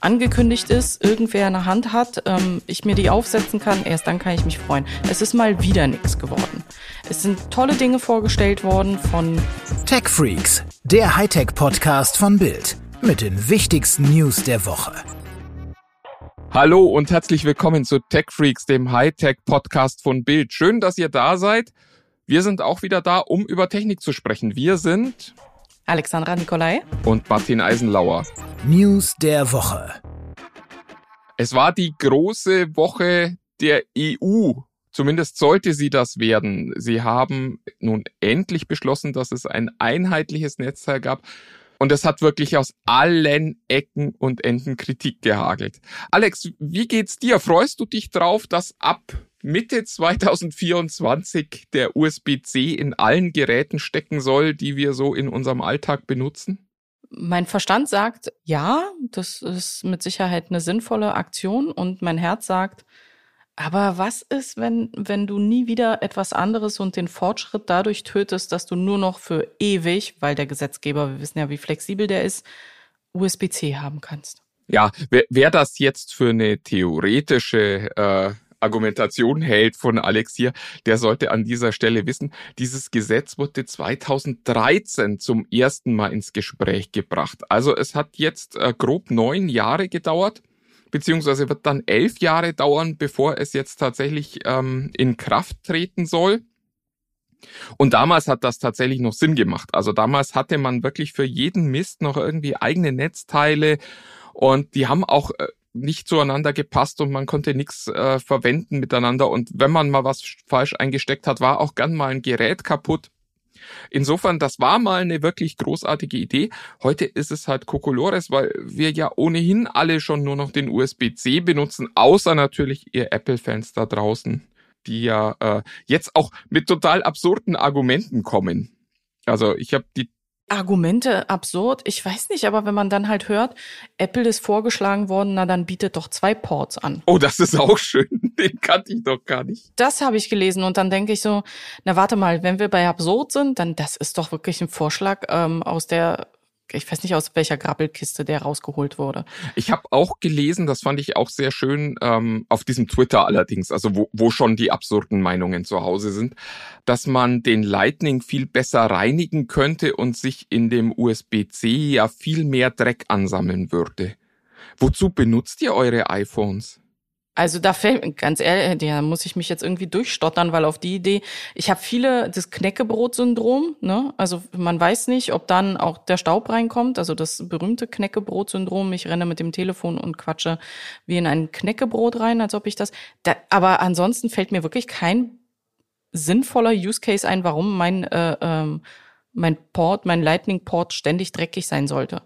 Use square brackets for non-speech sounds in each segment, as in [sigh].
angekündigt ist, irgendwer in der Hand hat, ähm, ich mir die aufsetzen kann, erst dann kann ich mich freuen. Es ist mal wieder nichts geworden. Es sind tolle Dinge vorgestellt worden von Tech Freaks, der Hightech-Podcast von Bild mit den wichtigsten News der Woche. Hallo und herzlich willkommen zu Tech Freaks, dem Hightech-Podcast von Bild. Schön, dass ihr da seid. Wir sind auch wieder da, um über Technik zu sprechen. Wir sind Alexandra Nikolai und Martin Eisenlauer. News der Woche. Es war die große Woche der EU. Zumindest sollte sie das werden. Sie haben nun endlich beschlossen, dass es ein einheitliches Netzteil gab. Und es hat wirklich aus allen Ecken und Enden Kritik gehagelt. Alex, wie geht's dir? Freust du dich drauf, dass ab Mitte 2024 der USB-C in allen Geräten stecken soll, die wir so in unserem Alltag benutzen? Mein Verstand sagt, ja, das ist mit Sicherheit eine sinnvolle Aktion und mein Herz sagt, aber was ist, wenn, wenn du nie wieder etwas anderes und den Fortschritt dadurch tötest, dass du nur noch für ewig, weil der Gesetzgeber, wir wissen ja, wie flexibel der ist, USB-C haben kannst? Ja, wer, wer das jetzt für eine theoretische äh, Argumentation hält von Alex hier, der sollte an dieser Stelle wissen, dieses Gesetz wurde 2013 zum ersten Mal ins Gespräch gebracht. Also es hat jetzt äh, grob neun Jahre gedauert, beziehungsweise wird dann elf Jahre dauern, bevor es jetzt tatsächlich ähm, in Kraft treten soll. Und damals hat das tatsächlich noch Sinn gemacht. Also damals hatte man wirklich für jeden Mist noch irgendwie eigene Netzteile und die haben auch äh, nicht zueinander gepasst und man konnte nichts äh, verwenden miteinander. Und wenn man mal was falsch eingesteckt hat, war auch gern mal ein Gerät kaputt. Insofern, das war mal eine wirklich großartige Idee. Heute ist es halt Kokolores, weil wir ja ohnehin alle schon nur noch den USB-C benutzen, außer natürlich ihr Apple-Fans da draußen, die ja äh, jetzt auch mit total absurden Argumenten kommen. Also ich habe die Argumente absurd. Ich weiß nicht, aber wenn man dann halt hört, Apple ist vorgeschlagen worden, na dann bietet doch zwei Ports an. Oh, das ist auch schön. [laughs] Den kannte ich doch gar nicht. Das habe ich gelesen und dann denke ich so, na warte mal, wenn wir bei absurd sind, dann das ist doch wirklich ein Vorschlag ähm, aus der ich weiß nicht, aus welcher Grabbelkiste der rausgeholt wurde. Ich habe auch gelesen, das fand ich auch sehr schön, ähm, auf diesem Twitter allerdings, also wo, wo schon die absurden Meinungen zu Hause sind, dass man den Lightning viel besser reinigen könnte und sich in dem USB-C ja viel mehr Dreck ansammeln würde. Wozu benutzt ihr eure iPhones? Also da fällt, ganz ehrlich, da muss ich mich jetzt irgendwie durchstottern, weil auf die Idee, ich habe viele das Knäckebrot-Syndrom, ne? Also man weiß nicht, ob dann auch der Staub reinkommt, also das berühmte Knäckebrot-Syndrom. Ich renne mit dem Telefon und quatsche wie in ein Knäckebrot rein, als ob ich das. Da, aber ansonsten fällt mir wirklich kein sinnvoller Use Case ein, warum mein äh, ähm, mein Port, mein Lightning Port ständig dreckig sein sollte.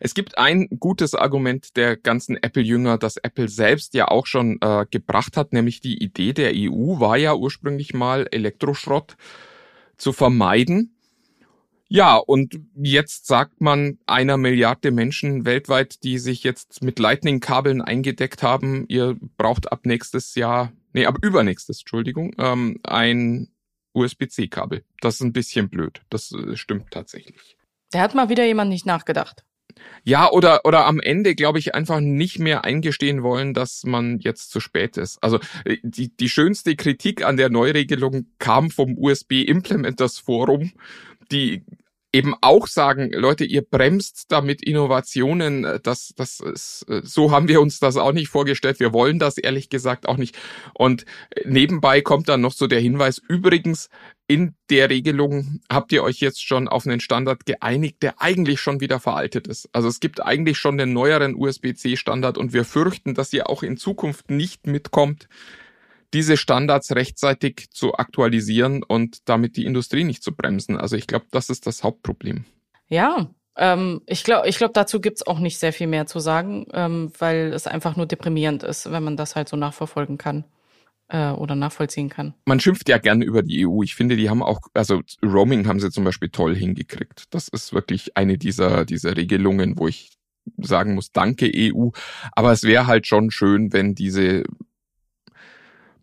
Es gibt ein gutes Argument der ganzen Apple-Jünger, das Apple selbst ja auch schon äh, gebracht hat, nämlich die Idee der EU war ja ursprünglich mal Elektroschrott zu vermeiden. Ja, und jetzt sagt man einer Milliarde Menschen weltweit, die sich jetzt mit Lightning-Kabeln eingedeckt haben, ihr braucht ab nächstes Jahr, nee, ab übernächstes, Entschuldigung, ähm, ein USB-C-Kabel. Das ist ein bisschen blöd. Das äh, stimmt tatsächlich. Da hat mal wieder jemand nicht nachgedacht. Ja, oder, oder am Ende, glaube ich, einfach nicht mehr eingestehen wollen, dass man jetzt zu spät ist. Also äh, die, die schönste Kritik an der Neuregelung kam vom USB Implementers Forum, die eben auch sagen, Leute, ihr bremst damit Innovationen. Das, das ist, so haben wir uns das auch nicht vorgestellt. Wir wollen das ehrlich gesagt auch nicht. Und nebenbei kommt dann noch so der Hinweis, übrigens, in der Regelung habt ihr euch jetzt schon auf einen Standard geeinigt, der eigentlich schon wieder veraltet ist. Also es gibt eigentlich schon den neueren USB-C-Standard und wir fürchten, dass ihr auch in Zukunft nicht mitkommt diese Standards rechtzeitig zu aktualisieren und damit die Industrie nicht zu bremsen. Also ich glaube, das ist das Hauptproblem. Ja, ähm, ich glaube, ich glaub, dazu gibt's auch nicht sehr viel mehr zu sagen, ähm, weil es einfach nur deprimierend ist, wenn man das halt so nachverfolgen kann äh, oder nachvollziehen kann. Man schimpft ja gerne über die EU. Ich finde, die haben auch, also Roaming haben sie zum Beispiel toll hingekriegt. Das ist wirklich eine dieser, dieser Regelungen, wo ich sagen muss, danke EU. Aber es wäre halt schon schön, wenn diese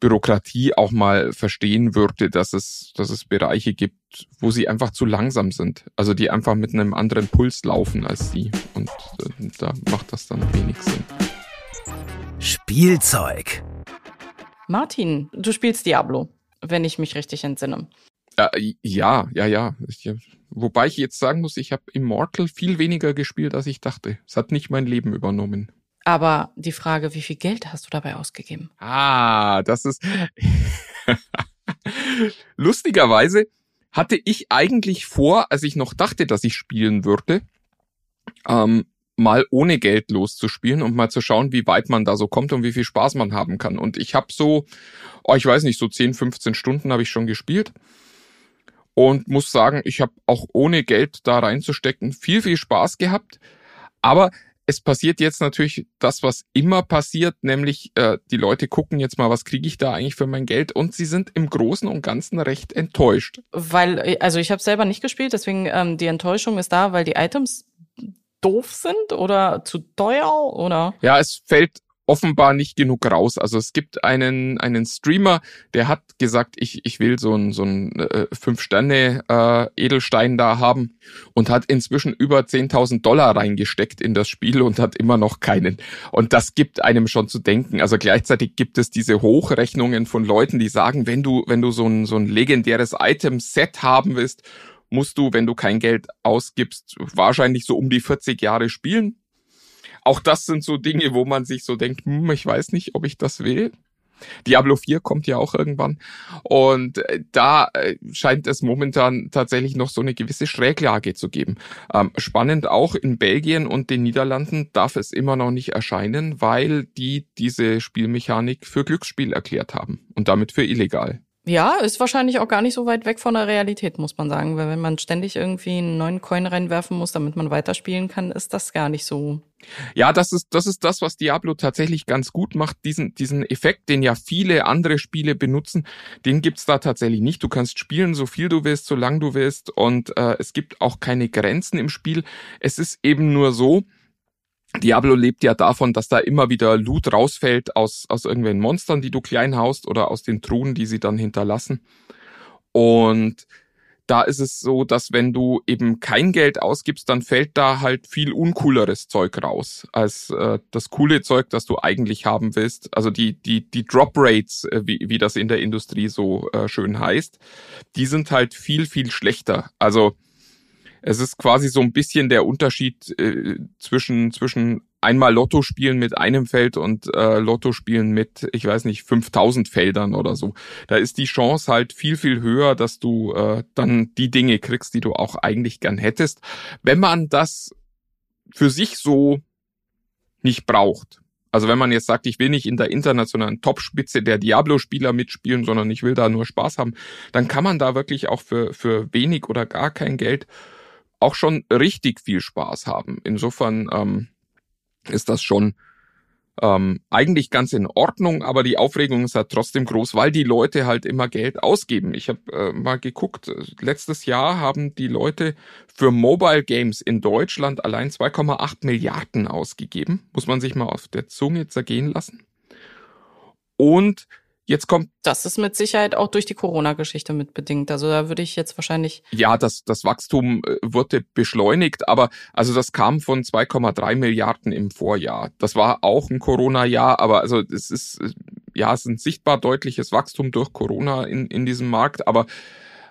Bürokratie auch mal verstehen würde, dass es, dass es Bereiche gibt, wo sie einfach zu langsam sind. Also die einfach mit einem anderen Puls laufen als sie. Und äh, da macht das dann wenig Sinn. Spielzeug. Martin, du spielst Diablo, wenn ich mich richtig entsinne. Äh, ja, ja, ja. Ich, wobei ich jetzt sagen muss, ich habe Immortal viel weniger gespielt, als ich dachte. Es hat nicht mein Leben übernommen. Aber die Frage, wie viel Geld hast du dabei ausgegeben? Ah, das ist [laughs] lustigerweise hatte ich eigentlich vor, als ich noch dachte, dass ich spielen würde, ähm, mal ohne Geld loszuspielen und mal zu schauen, wie weit man da so kommt und wie viel Spaß man haben kann. Und ich habe so, oh, ich weiß nicht, so 10, 15 Stunden habe ich schon gespielt und muss sagen, ich habe auch ohne Geld da reinzustecken viel, viel Spaß gehabt. Aber es passiert jetzt natürlich das, was immer passiert, nämlich äh, die Leute gucken jetzt mal, was kriege ich da eigentlich für mein Geld und sie sind im Großen und Ganzen recht enttäuscht. Weil, also ich habe selber nicht gespielt, deswegen ähm, die Enttäuschung ist da, weil die Items doof sind oder zu teuer oder? Ja, es fällt offenbar nicht genug raus. Also es gibt einen, einen Streamer, der hat gesagt, ich, ich will so ein, so ein äh, Fünf-Sterne-Edelstein äh, da haben und hat inzwischen über 10.000 Dollar reingesteckt in das Spiel und hat immer noch keinen. Und das gibt einem schon zu denken. Also gleichzeitig gibt es diese Hochrechnungen von Leuten, die sagen, wenn du, wenn du so ein, so ein legendäres Item-Set haben willst, musst du, wenn du kein Geld ausgibst, wahrscheinlich so um die 40 Jahre spielen auch das sind so Dinge, wo man sich so denkt, hm, ich weiß nicht, ob ich das will. Diablo 4 kommt ja auch irgendwann. Und äh, da äh, scheint es momentan tatsächlich noch so eine gewisse Schräglage zu geben. Ähm, spannend auch in Belgien und den Niederlanden darf es immer noch nicht erscheinen, weil die diese Spielmechanik für Glücksspiel erklärt haben und damit für illegal. Ja, ist wahrscheinlich auch gar nicht so weit weg von der Realität, muss man sagen. Weil wenn man ständig irgendwie einen neuen Coin reinwerfen muss, damit man weiterspielen kann, ist das gar nicht so. Ja, das ist, das ist das, was Diablo tatsächlich ganz gut macht. Diesen, diesen Effekt, den ja viele andere Spiele benutzen, den gibt's da tatsächlich nicht. Du kannst spielen, so viel du willst, so lang du willst. Und äh, es gibt auch keine Grenzen im Spiel. Es ist eben nur so, Diablo lebt ja davon, dass da immer wieder Loot rausfällt aus, aus irgendwelchen Monstern, die du klein haust oder aus den Truhen, die sie dann hinterlassen. Und da ist es so, dass wenn du eben kein Geld ausgibst, dann fällt da halt viel uncooleres Zeug raus als äh, das coole Zeug, das du eigentlich haben willst. Also die die die Drop Rates, äh, wie wie das in der Industrie so äh, schön heißt, die sind halt viel viel schlechter. Also es ist quasi so ein bisschen der Unterschied äh, zwischen, zwischen einmal Lotto spielen mit einem Feld und äh, Lotto spielen mit, ich weiß nicht, 5000 Feldern oder so. Da ist die Chance halt viel, viel höher, dass du äh, dann die Dinge kriegst, die du auch eigentlich gern hättest. Wenn man das für sich so nicht braucht. Also wenn man jetzt sagt, ich will nicht in der internationalen Topspitze der Diablo-Spieler mitspielen, sondern ich will da nur Spaß haben, dann kann man da wirklich auch für, für wenig oder gar kein Geld auch schon richtig viel Spaß haben. Insofern ähm, ist das schon ähm, eigentlich ganz in Ordnung, aber die Aufregung ist halt trotzdem groß, weil die Leute halt immer Geld ausgeben. Ich habe äh, mal geguckt, letztes Jahr haben die Leute für Mobile Games in Deutschland allein 2,8 Milliarden ausgegeben. Muss man sich mal auf der Zunge zergehen lassen. Und Jetzt kommt. Das ist mit Sicherheit auch durch die Corona-Geschichte mitbedingt. Also da würde ich jetzt wahrscheinlich. Ja, das, das Wachstum äh, wurde beschleunigt, aber also das kam von 2,3 Milliarden im Vorjahr. Das war auch ein Corona-Jahr, aber also es ist, äh, ja, es ist ein sichtbar deutliches Wachstum durch Corona in, in diesem Markt, aber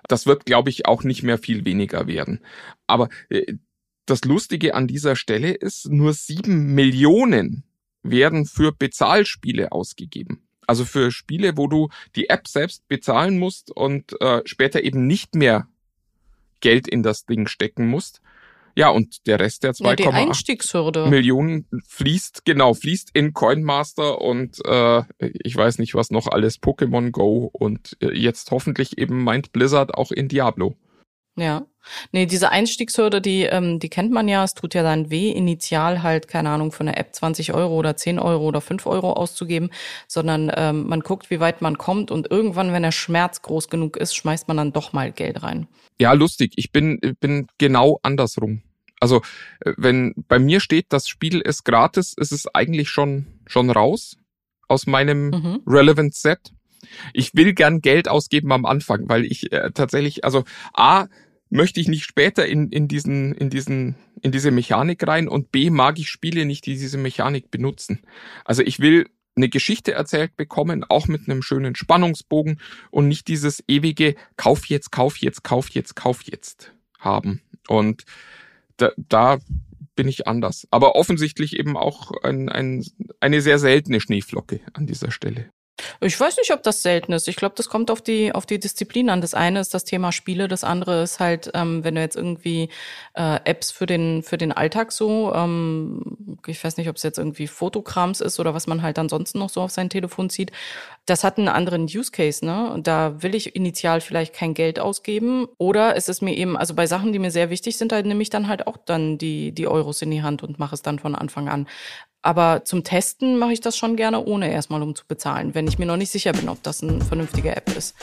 das wird, glaube ich, auch nicht mehr viel weniger werden. Aber äh, das Lustige an dieser Stelle ist, nur sieben Millionen werden für Bezahlspiele ausgegeben. Also für Spiele, wo du die App selbst bezahlen musst und äh, später eben nicht mehr Geld in das Ding stecken musst. Ja, und der Rest der 2,8 ja, Millionen fließt, genau, fließt in Coinmaster und äh, ich weiß nicht was noch alles, Pokémon Go und äh, jetzt hoffentlich eben meint Blizzard auch in Diablo. Ja. Nee, diese Einstiegshürde, die, ähm, die kennt man ja. Es tut ja dann weh, initial halt, keine Ahnung, für eine App 20 Euro oder 10 Euro oder 5 Euro auszugeben, sondern ähm, man guckt, wie weit man kommt und irgendwann, wenn der Schmerz groß genug ist, schmeißt man dann doch mal Geld rein. Ja, lustig. Ich bin, bin genau andersrum. Also, äh, wenn bei mir steht, das Spiel ist gratis, ist es eigentlich schon, schon raus aus meinem mhm. Relevant Set. Ich will gern Geld ausgeben am Anfang, weil ich äh, tatsächlich, also A, möchte ich nicht später in, in diesen, in diesen, in diese Mechanik rein und B, mag ich Spiele nicht, die diese Mechanik benutzen. Also ich will eine Geschichte erzählt bekommen, auch mit einem schönen Spannungsbogen und nicht dieses ewige Kauf jetzt, Kauf jetzt, Kauf jetzt, Kauf jetzt haben. Und da, da bin ich anders. Aber offensichtlich eben auch ein, ein, eine sehr seltene Schneeflocke an dieser Stelle. Ich weiß nicht, ob das selten ist. Ich glaube, das kommt auf die auf die Disziplin an. Das eine ist das Thema Spiele, das andere ist halt, ähm, wenn du jetzt irgendwie äh, Apps für den für den Alltag so, ähm, ich weiß nicht, ob es jetzt irgendwie Fotokrams ist oder was man halt ansonsten noch so auf sein Telefon zieht. Das hat einen anderen Use Case, ne? Da will ich initial vielleicht kein Geld ausgeben oder es ist mir eben, also bei Sachen, die mir sehr wichtig sind, halt nehme ich dann halt auch dann die die Euros in die Hand und mache es dann von Anfang an. Aber zum Testen mache ich das schon gerne, ohne erstmal um zu bezahlen, wenn ich mir noch nicht sicher bin, ob das eine vernünftige App ist.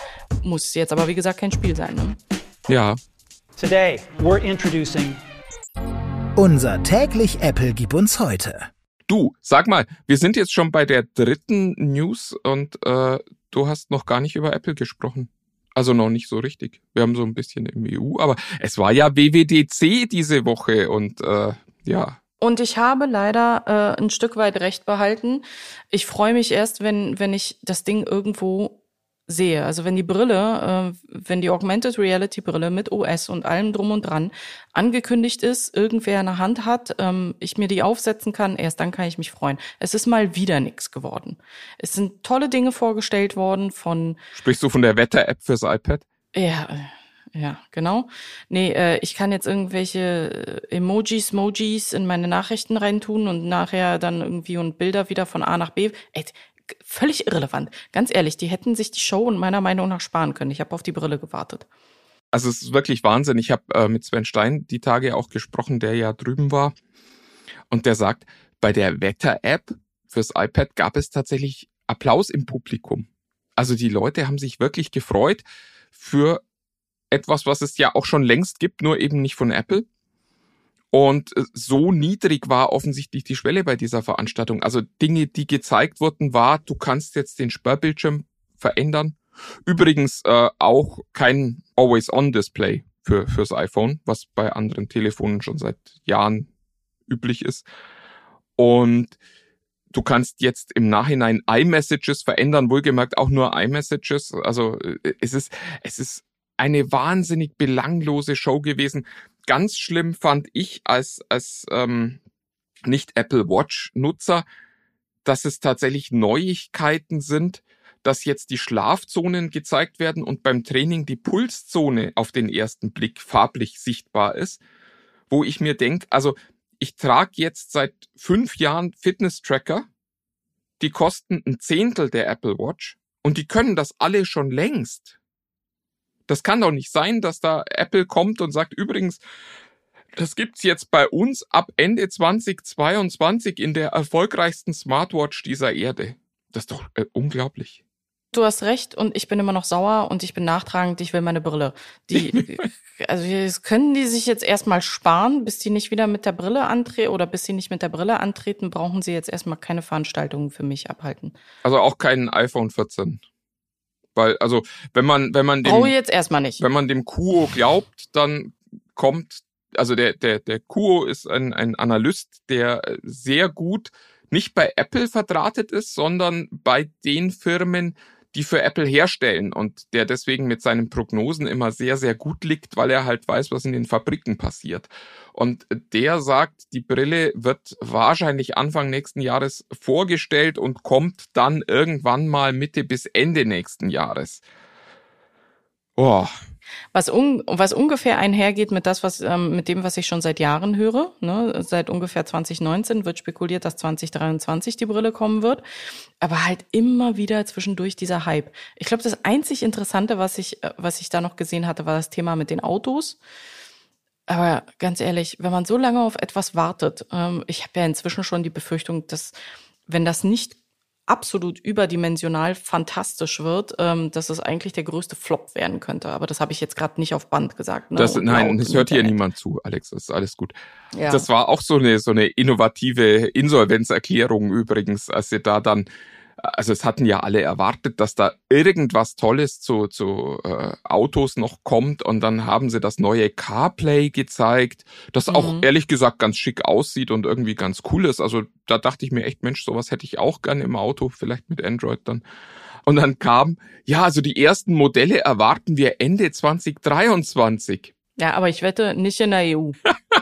Muss jetzt aber, wie gesagt, kein Spiel sein. Ne? Ja. Today, we're introducing unser täglich Apple gib uns heute. Du, sag mal, wir sind jetzt schon bei der dritten News und äh, du hast noch gar nicht über Apple gesprochen. Also noch nicht so richtig. Wir haben so ein bisschen im EU, aber es war ja WWDC diese Woche und äh, ja, und ich habe leider äh, ein Stück weit recht behalten. Ich freue mich erst, wenn, wenn ich das Ding irgendwo sehe. Also wenn die Brille, äh, wenn die Augmented Reality Brille mit OS und allem drum und dran angekündigt ist, irgendwer in der Hand hat, ähm, ich mir die aufsetzen kann, erst dann kann ich mich freuen. Es ist mal wieder nichts geworden. Es sind tolle Dinge vorgestellt worden von. Sprichst du von der Wetter-App fürs iPad? Ja, ja, genau. Nee, äh, ich kann jetzt irgendwelche äh, Emojis, Mojis in meine Nachrichten reintun und nachher dann irgendwie und Bilder wieder von A nach B. Ey, völlig irrelevant. Ganz ehrlich, die hätten sich die Show und meiner Meinung nach sparen können. Ich habe auf die Brille gewartet. Also es ist wirklich Wahnsinn. Ich habe äh, mit Sven Stein die Tage auch gesprochen, der ja drüben war. Und der sagt, bei der Wetter-App fürs iPad gab es tatsächlich Applaus im Publikum. Also die Leute haben sich wirklich gefreut für etwas, was es ja auch schon längst gibt, nur eben nicht von Apple. Und äh, so niedrig war offensichtlich die Schwelle bei dieser Veranstaltung. Also Dinge, die gezeigt wurden, war, du kannst jetzt den Sperrbildschirm verändern. Übrigens äh, auch kein Always-On-Display für, fürs iPhone, was bei anderen Telefonen schon seit Jahren üblich ist. Und du kannst jetzt im Nachhinein iMessages verändern, wohlgemerkt auch nur iMessages. Also äh, es ist, es ist eine wahnsinnig belanglose Show gewesen. Ganz schlimm fand ich als, als ähm, nicht Apple Watch-Nutzer, dass es tatsächlich Neuigkeiten sind, dass jetzt die Schlafzonen gezeigt werden und beim Training die Pulszone auf den ersten Blick farblich sichtbar ist, wo ich mir denke, also ich trage jetzt seit fünf Jahren Fitness-Tracker, die kosten ein Zehntel der Apple Watch und die können das alle schon längst. Das kann doch nicht sein, dass da Apple kommt und sagt, übrigens, das gibt's jetzt bei uns ab Ende 2022 in der erfolgreichsten Smartwatch dieser Erde. Das ist doch äh, unglaublich. Du hast recht und ich bin immer noch sauer und ich bin nachtragend, ich will meine Brille. Die, [laughs] also können die sich jetzt erstmal sparen, bis die nicht wieder mit der Brille antreten oder bis sie nicht mit der Brille antreten, brauchen sie jetzt erstmal keine Veranstaltungen für mich abhalten. Also auch keinen iPhone 14. Weil, also, wenn man, wenn man dem, oh, jetzt erstmal nicht. Wenn man dem Kuo glaubt, dann kommt, also der, der, der Kuo ist ein, ein Analyst, der sehr gut nicht bei Apple verdrahtet ist, sondern bei den Firmen, die für Apple herstellen und der deswegen mit seinen Prognosen immer sehr, sehr gut liegt, weil er halt weiß, was in den Fabriken passiert. Und der sagt, die Brille wird wahrscheinlich Anfang nächsten Jahres vorgestellt und kommt dann irgendwann mal Mitte bis Ende nächsten Jahres. Boah, was, un, was ungefähr einhergeht mit das, was ähm, mit dem, was ich schon seit Jahren höre. Ne? Seit ungefähr 2019 wird spekuliert, dass 2023 die Brille kommen wird. Aber halt immer wieder zwischendurch dieser Hype. Ich glaube, das einzig Interessante, was ich, äh, was ich da noch gesehen hatte, war das Thema mit den Autos. Aber ganz ehrlich, wenn man so lange auf etwas wartet, ähm, ich habe ja inzwischen schon die Befürchtung, dass wenn das nicht absolut überdimensional fantastisch wird, ähm, dass es eigentlich der größte Flop werden könnte. Aber das habe ich jetzt gerade nicht auf Band gesagt. Ne? Das, nein, das hört hier niemand zu, Alex. Das ist alles gut. Ja. Das war auch so eine so eine innovative Insolvenzerklärung übrigens, als sie da dann also es hatten ja alle erwartet, dass da irgendwas Tolles zu, zu äh, Autos noch kommt und dann haben sie das neue CarPlay gezeigt, das mhm. auch ehrlich gesagt ganz schick aussieht und irgendwie ganz cool ist. Also da dachte ich mir echt, Mensch, sowas hätte ich auch gerne im Auto, vielleicht mit Android dann. Und dann kam, ja, also die ersten Modelle erwarten wir Ende 2023. Ja, aber ich wette nicht in der EU. [laughs]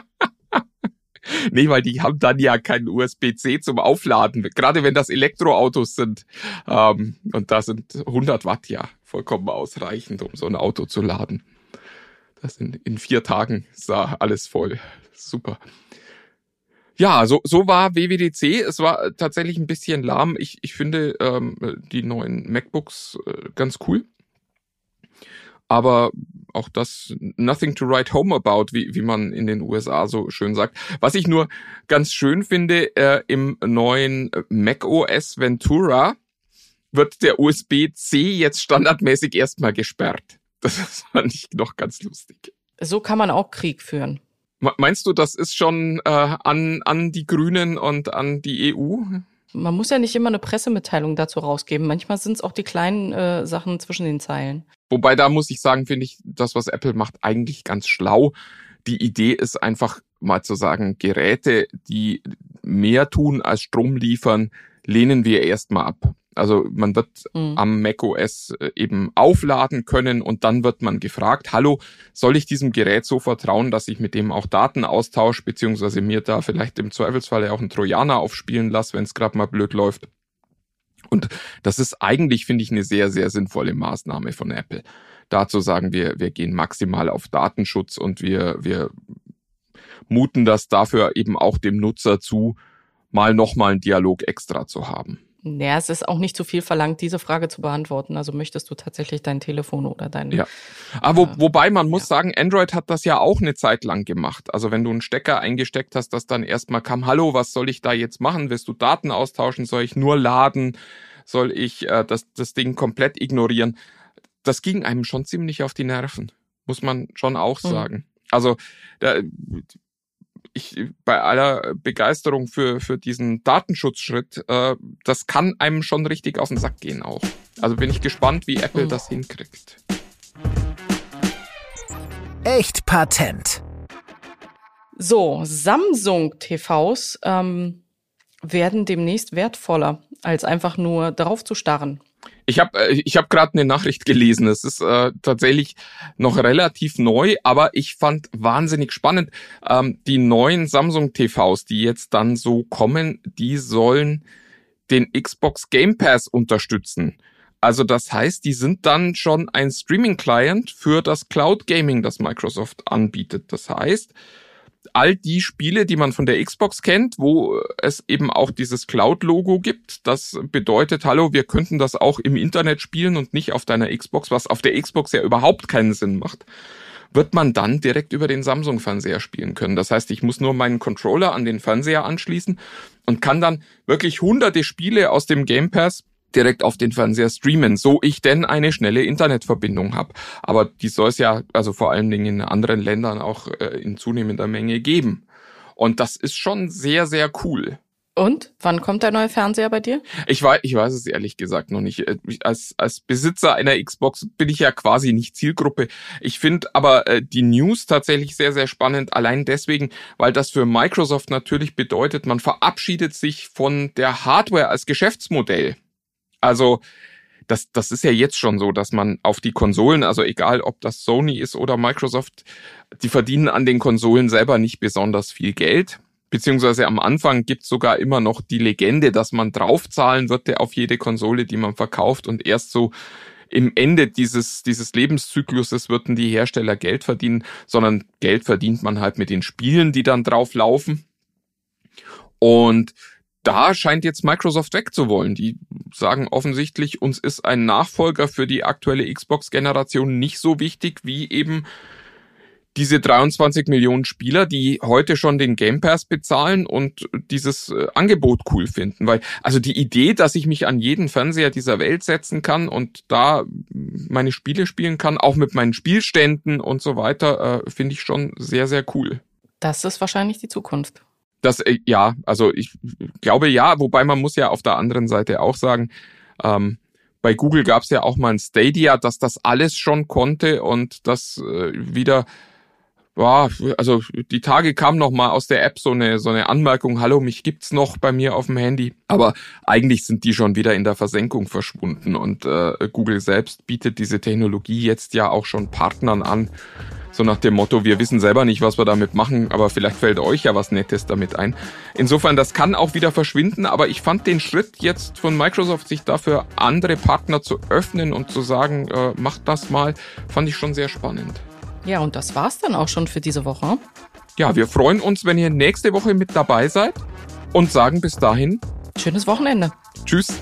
nee, weil die haben dann ja keinen USB-C zum Aufladen, gerade wenn das Elektroautos sind. Ähm, und da sind 100 Watt ja vollkommen ausreichend, um so ein Auto zu laden. Das in, in vier Tagen sah alles voll. Super. Ja, so, so war WWDC. Es war tatsächlich ein bisschen lahm. Ich, ich finde ähm, die neuen MacBooks äh, ganz cool. Aber auch das nothing to write home about, wie, wie man in den USA so schön sagt. Was ich nur ganz schön finde, äh, im neuen Mac OS Ventura wird der USB-C jetzt standardmäßig erstmal gesperrt. [laughs] Das fand ich noch ganz lustig. So kann man auch Krieg führen. Meinst du, das ist schon äh, an, an die Grünen und an die EU? Man muss ja nicht immer eine Pressemitteilung dazu rausgeben. Manchmal sind es auch die kleinen äh, Sachen zwischen den Zeilen. Wobei da muss ich sagen, finde ich das, was Apple macht, eigentlich ganz schlau. Die Idee ist einfach mal zu sagen, Geräte, die mehr tun als Strom liefern, lehnen wir erstmal ab. Also man wird mhm. am macOS äh, eben aufladen können und dann wird man gefragt, hallo, soll ich diesem Gerät so vertrauen, dass ich mit dem auch Daten austausche, beziehungsweise mir da vielleicht im Zweifelsfall auch einen Trojaner aufspielen lasse, wenn es gerade mal blöd läuft. Und das ist eigentlich, finde ich, eine sehr, sehr sinnvolle Maßnahme von Apple. Da zu sagen, wir, wir gehen maximal auf Datenschutz und wir, wir muten das dafür eben auch dem Nutzer zu, mal nochmal einen Dialog extra zu haben. Ja, es ist auch nicht zu viel verlangt, diese Frage zu beantworten. Also möchtest du tatsächlich dein Telefon oder dein. Ja. Aber wo, äh, wobei man muss ja. sagen, Android hat das ja auch eine Zeit lang gemacht. Also wenn du einen Stecker eingesteckt hast, dass dann erstmal kam, hallo, was soll ich da jetzt machen? Willst du Daten austauschen? Soll ich nur laden? Soll ich äh, das, das Ding komplett ignorieren? Das ging einem schon ziemlich auf die Nerven. Muss man schon auch mhm. sagen. Also da, ich bei aller Begeisterung für, für diesen Datenschutzschritt, äh, das kann einem schon richtig auf den Sack gehen auch. Also bin ich gespannt, wie Apple das hinkriegt. Echt Patent. So, Samsung TVs ähm, werden demnächst wertvoller, als einfach nur darauf zu starren. Ich habe äh, ich hab gerade eine Nachricht gelesen. Es ist äh, tatsächlich noch relativ neu, aber ich fand wahnsinnig spannend. Ähm, die neuen Samsung TVs, die jetzt dann so kommen, die sollen den Xbox Game Pass unterstützen. Also das heißt, die sind dann schon ein Streaming-Client für das Cloud Gaming, das Microsoft anbietet. Das heißt, all die Spiele, die man von der Xbox kennt, wo es eben auch dieses Cloud-Logo gibt. Das bedeutet, hallo, wir könnten das auch im Internet spielen und nicht auf deiner Xbox, was auf der Xbox ja überhaupt keinen Sinn macht wird man dann direkt über den Samsung-Fernseher spielen können. Das heißt, ich muss nur meinen Controller an den Fernseher anschließen und kann dann wirklich hunderte Spiele aus dem Game Pass direkt auf den Fernseher streamen, so ich denn eine schnelle Internetverbindung habe. Aber die soll es ja, also vor allen Dingen in anderen Ländern auch äh, in zunehmender Menge geben. Und das ist schon sehr, sehr cool. Und wann kommt der neue Fernseher bei dir? Ich weiß, ich weiß es ehrlich gesagt noch nicht. Äh, als, als Besitzer einer Xbox bin ich ja quasi nicht Zielgruppe. Ich finde aber äh, die News tatsächlich sehr, sehr spannend. Allein deswegen, weil das für Microsoft natürlich bedeutet, man verabschiedet sich von der Hardware als Geschäftsmodell. Also das, das ist ja jetzt schon so, dass man auf die Konsolen, also egal ob das Sony ist oder Microsoft, die verdienen an den Konsolen selber nicht besonders viel Geld. Beziehungsweise am Anfang gibt's sogar immer noch die Legende, dass man draufzahlen würde auf jede Konsole, die man verkauft und erst so im Ende dieses, dieses Lebenszykluses würden die Hersteller Geld verdienen, sondern Geld verdient man halt mit den Spielen, die dann drauf laufen. Und da scheint jetzt Microsoft wegzuwollen. Die sagen offensichtlich, uns ist ein Nachfolger für die aktuelle Xbox-Generation nicht so wichtig wie eben diese 23 Millionen Spieler, die heute schon den Game Pass bezahlen und dieses äh, Angebot cool finden. Weil, also die Idee, dass ich mich an jeden Fernseher dieser Welt setzen kann und da meine Spiele spielen kann, auch mit meinen Spielständen und so weiter, äh, finde ich schon sehr, sehr cool. Das ist wahrscheinlich die Zukunft. Das, äh, ja, also ich glaube ja, wobei man muss ja auf der anderen Seite auch sagen, ähm, bei Google gab es ja auch mal ein Stadia, dass das alles schon konnte und das äh, wieder ja, also die Tage kam noch mal aus der App so eine so eine Anmerkung, hallo, mich gibt's noch bei mir auf dem Handy, aber eigentlich sind die schon wieder in der Versenkung verschwunden und äh, Google selbst bietet diese Technologie jetzt ja auch schon Partnern an, so nach dem Motto, wir wissen selber nicht, was wir damit machen, aber vielleicht fällt euch ja was Nettes damit ein. Insofern, das kann auch wieder verschwinden, aber ich fand den Schritt jetzt von Microsoft, sich dafür andere Partner zu öffnen und zu sagen, äh, macht das mal, fand ich schon sehr spannend. Ja, und das war's dann auch schon für diese Woche. Ja, wir freuen uns, wenn ihr nächste Woche mit dabei seid und sagen bis dahin Schönes Wochenende. Tschüss.